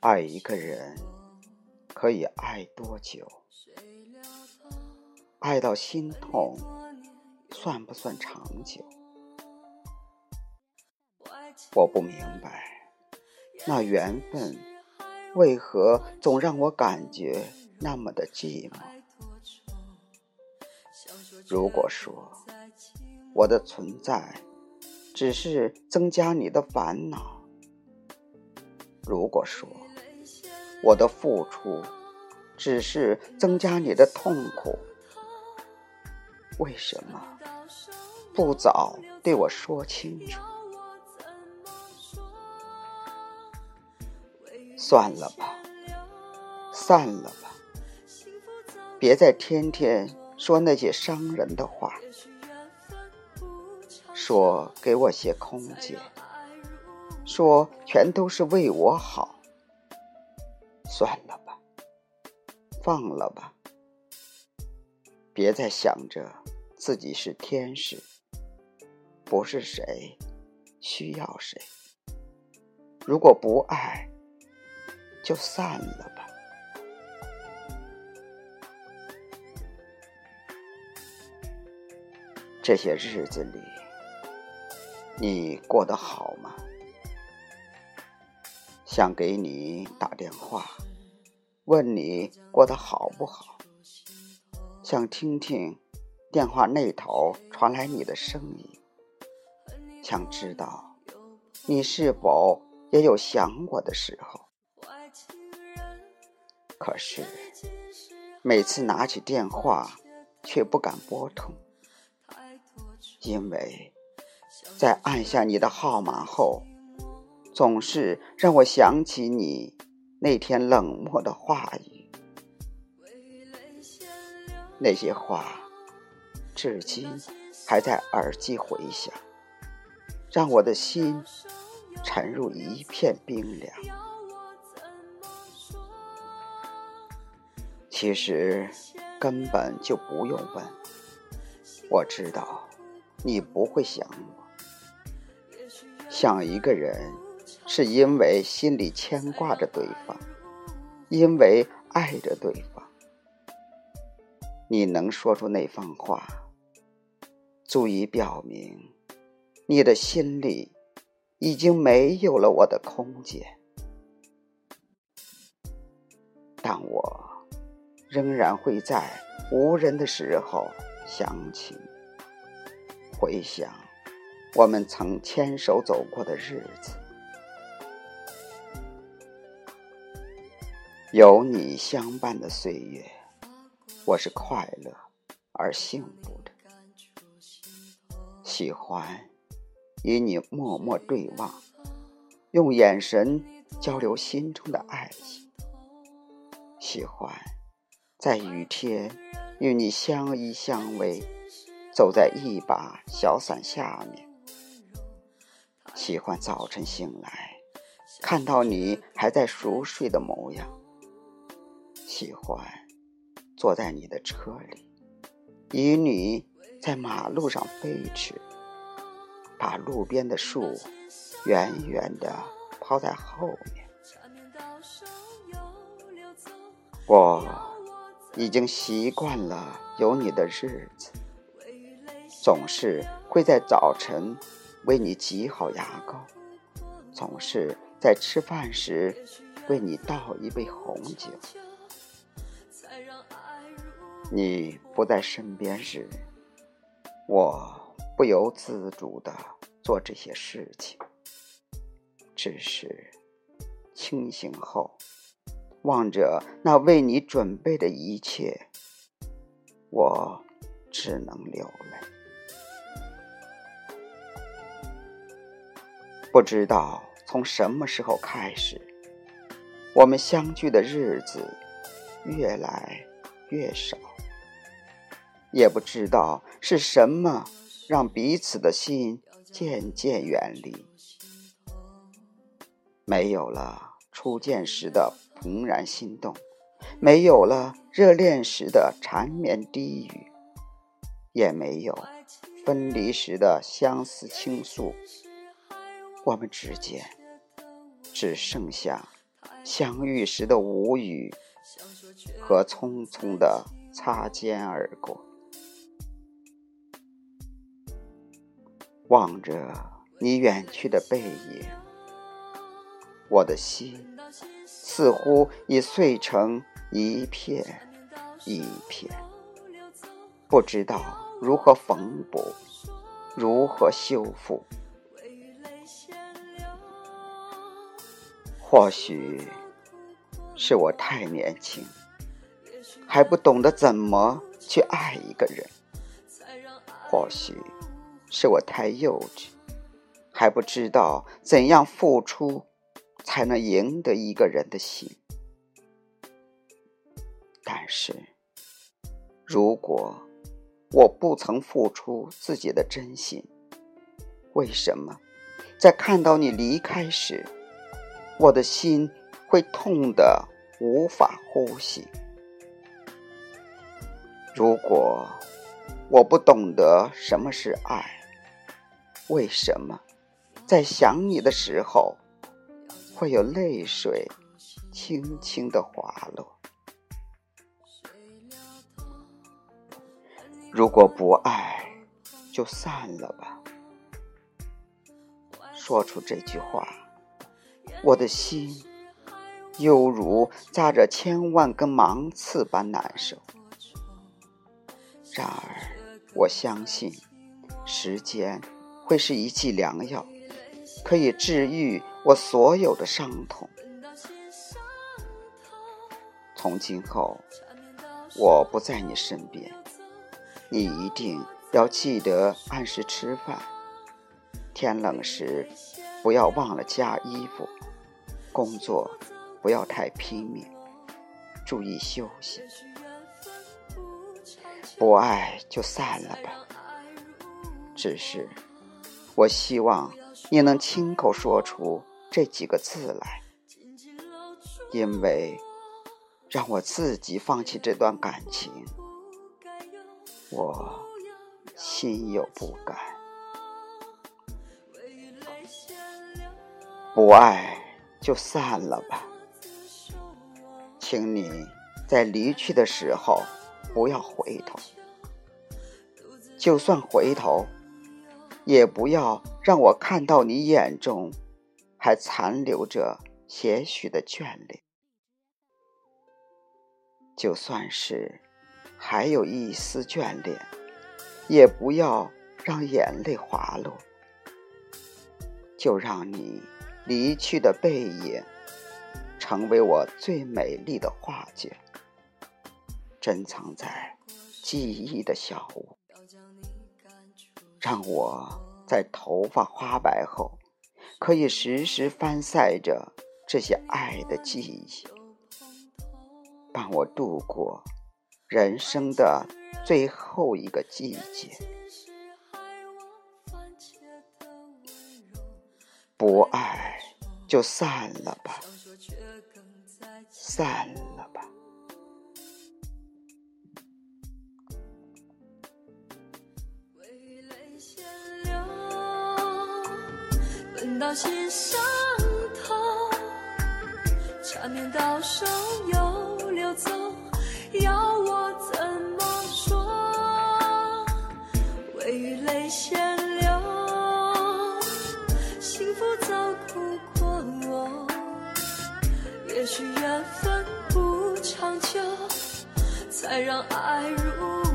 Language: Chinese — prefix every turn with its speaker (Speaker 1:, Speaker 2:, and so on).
Speaker 1: 爱一个人可以爱多久？爱到心痛，算不算长久？我不明白，那缘分为何总让我感觉那么的寂寞？如果说我的存在只是增加你的烦恼，如果说我的付出只是增加你的痛苦，为什么？不早对我说清楚？算了吧，散了吧，别再天天说那些伤人的话，说给我些空间，说全都是为我好。算了吧，放了吧，别再想着。自己是天使，不是谁需要谁。如果不爱，就散了吧。这些日子里，你过得好吗？想给你打电话，问你过得好不好？想听听。电话那头传来你的声音，想知道你是否也有想我的时候。可是每次拿起电话，却不敢拨通，因为在按下你的号码后，总是让我想起你那天冷漠的话语，那些话。至今还在耳际回响，让我的心沉入一片冰凉。其实根本就不用问，我知道你不会想我。想一个人，是因为心里牵挂着对方，因为爱着对方。你能说出那番话？足以表明，你的心里已经没有了我的空间，但我仍然会在无人的时候想起，回想我们曾牵手走过的日子，有你相伴的岁月，我是快乐而幸福的。喜欢与你默默对望，用眼神交流心中的爱情。喜欢在雨天与你相依相偎，走在一把小伞下面。喜欢早晨醒来，看到你还在熟睡的模样。喜欢坐在你的车里，与你在马路上飞驰。把路边的树远远地抛在后面。我已经习惯了有你的日子，总是会在早晨为你挤好牙膏，总是在吃饭时为你倒一杯红酒。你不在身边时，我。不由自主的做这些事情，只是清醒后望着那为你准备的一切，我只能流泪。不知道从什么时候开始，我们相聚的日子越来越少，也不知道是什么。让彼此的心渐渐远离，没有了初见时的怦然心动，没有了热恋时的缠绵低语，也没有分离时的相思倾诉。我们之间只剩下相遇时的无语和匆匆的擦肩而过。望着你远去的背影，我的心似乎已碎成一片一片，不知道如何缝补，如何修复。或许是我太年轻，还不懂得怎么去爱一个人；或许是我太幼稚，还不知道怎样付出才能赢得一个人的心。但是，如果我不曾付出自己的真心，为什么在看到你离开时？我的心会痛得无法呼吸。如果我不懂得什么是爱，为什么在想你的时候会有泪水轻轻的滑落？如果不爱，就散了吧。说出这句话。我的心犹如扎着千万根芒刺般难受。然而，我相信时间会是一剂良药，可以治愈我所有的伤痛。从今后，我不在你身边，你一定要记得按时吃饭。天冷时，不要忘了加衣服。工作不要太拼命，注意休息。不爱就散了吧。只是，我希望你能亲口说出这几个字来，因为让我自己放弃这段感情，我心有不甘。不爱。就散了吧，请你在离去的时候不要回头，就算回头，也不要让我看到你眼中还残留着些许的眷恋。就算是还有一丝眷恋，也不要让眼泪滑落，就让你。离去的背影，成为我最美丽的画卷，珍藏在记忆的小屋，让我在头发花白后，可以时时翻晒着这些爱的记忆，伴我度过人生的最后一个季节。不爱。就散了吧，散了吧。到心上头，缠绵到手又流走，要我怎么说？微雨泪先流，幸福早哭。也许缘分不长久，才让爱如。